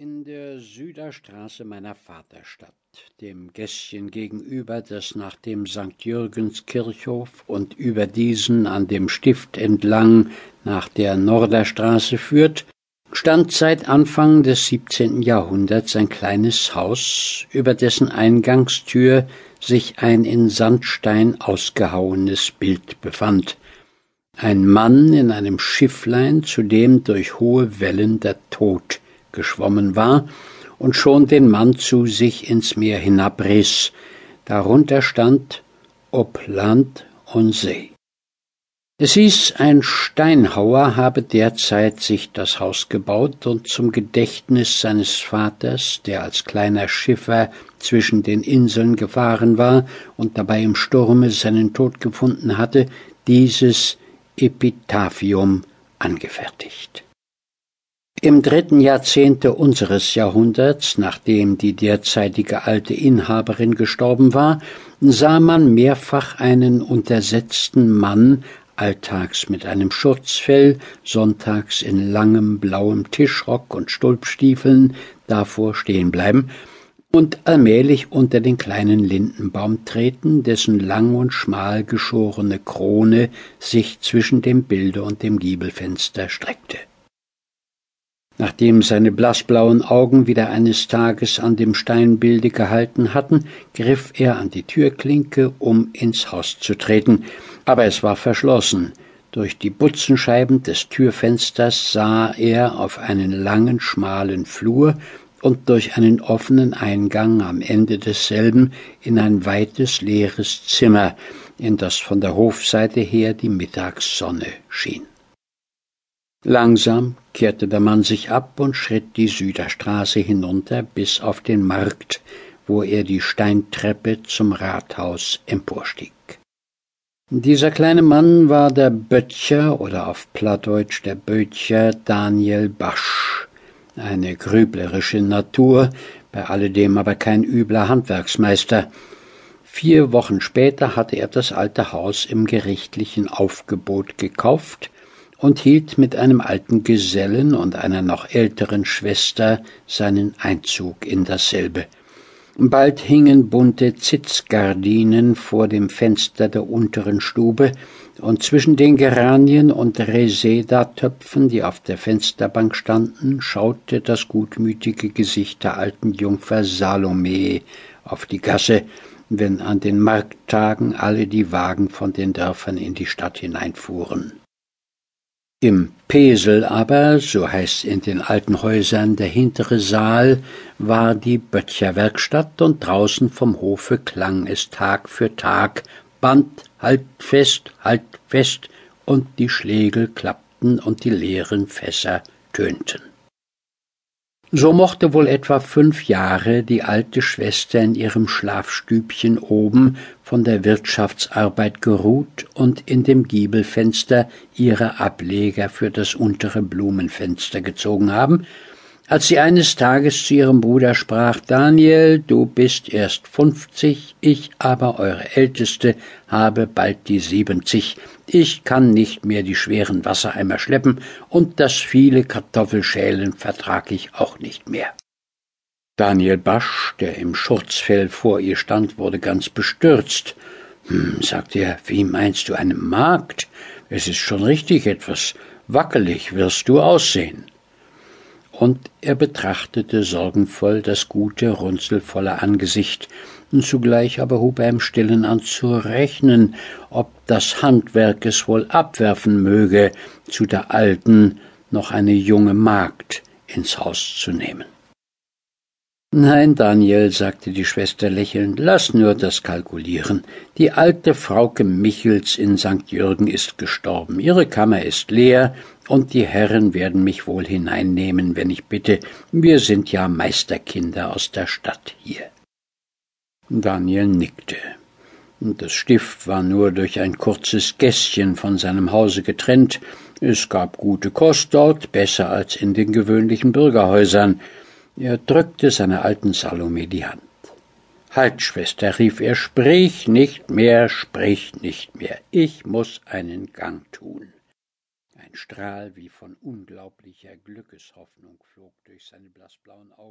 In der Süderstraße meiner Vaterstadt, dem Gässchen gegenüber, das nach dem St. Jürgens Kirchhof und über diesen an dem Stift entlang nach der Norderstraße führt, stand seit Anfang des siebzehnten Jahrhunderts ein kleines Haus, über dessen Eingangstür sich ein in Sandstein ausgehauenes Bild befand. Ein Mann in einem Schifflein, zu dem durch hohe Wellen der Tod geschwommen war und schon den Mann zu sich ins Meer hinabriss. Darunter stand ob Land und See. Es hieß, ein Steinhauer habe derzeit sich das Haus gebaut und zum Gedächtnis seines Vaters, der als kleiner Schiffer zwischen den Inseln gefahren war und dabei im Sturme seinen Tod gefunden hatte, dieses Epitaphium angefertigt. Im dritten Jahrzehnte unseres Jahrhunderts, nachdem die derzeitige alte Inhaberin gestorben war, sah man mehrfach einen untersetzten Mann alltags mit einem Schurzfell, sonntags in langem blauem Tischrock und Stulpstiefeln davor stehen bleiben und allmählich unter den kleinen Lindenbaum treten, dessen lang und schmal geschorene Krone sich zwischen dem Bilde und dem Giebelfenster streckte. Nachdem seine blassblauen Augen wieder eines Tages an dem Steinbilde gehalten hatten, griff er an die Türklinke, um ins Haus zu treten, aber es war verschlossen. Durch die Butzenscheiben des Türfensters sah er auf einen langen, schmalen Flur und durch einen offenen Eingang am Ende desselben in ein weites, leeres Zimmer, in das von der Hofseite her die Mittagssonne schien. Langsam kehrte der Mann sich ab und schritt die Süderstraße hinunter bis auf den Markt, wo er die Steintreppe zum Rathaus emporstieg. Dieser kleine Mann war der Böttcher oder auf Plattdeutsch der Böttcher Daniel Basch, eine grüblerische Natur, bei alledem aber kein übler Handwerksmeister. Vier Wochen später hatte er das alte Haus im gerichtlichen Aufgebot gekauft, und hielt mit einem alten Gesellen und einer noch älteren Schwester seinen Einzug in dasselbe. Bald hingen bunte Zitzgardinen vor dem Fenster der unteren Stube, und zwischen den Geranien und Reseda-Töpfen, die auf der Fensterbank standen, schaute das gutmütige Gesicht der alten Jungfer Salome auf die Gasse, wenn an den Markttagen alle die Wagen von den Dörfern in die Stadt hineinfuhren. Im Pesel aber, so heißt in den alten Häusern der hintere Saal, war die Böttcherwerkstatt und draußen vom Hofe klang es Tag für Tag Band, halt fest, halt fest, und die Schlegel klappten und die leeren Fässer tönten. So mochte wohl etwa fünf Jahre die alte Schwester in ihrem Schlafstübchen oben von der Wirtschaftsarbeit geruht und in dem Giebelfenster ihre Ableger für das untere Blumenfenster gezogen haben, als sie eines Tages zu ihrem Bruder sprach Daniel, du bist erst fünfzig, ich aber, eure Älteste, habe bald die siebenzig. Ich kann nicht mehr die schweren Wassereimer schleppen, und das viele Kartoffelschälen vertrag ich auch nicht mehr. Daniel Basch, der im Schurzfell vor ihr stand, wurde ganz bestürzt. Hm, sagte er, wie meinst du eine Magd? Es ist schon richtig etwas wackelig wirst du aussehen und er betrachtete sorgenvoll das gute, runzelvolle Angesicht, und zugleich aber hub er im stillen an zu rechnen, ob das Handwerk es wohl abwerfen möge, zu der alten noch eine junge Magd ins Haus zu nehmen. Nein, Daniel, sagte die Schwester lächelnd, lass nur das kalkulieren. Die alte Frauke Michels in St. Jürgen ist gestorben, ihre Kammer ist leer, und die Herren werden mich wohl hineinnehmen, wenn ich bitte. Wir sind ja Meisterkinder aus der Stadt hier. Daniel nickte. Das Stift war nur durch ein kurzes Gässchen von seinem Hause getrennt. Es gab gute Kost dort, besser als in den gewöhnlichen Bürgerhäusern. Er drückte seiner alten Salome die Hand. Halt, Schwester, rief er, sprich nicht mehr, sprich nicht mehr. Ich muss einen Gang tun. Ein Strahl wie von unglaublicher Glückeshoffnung flog durch seine blassblauen Augen.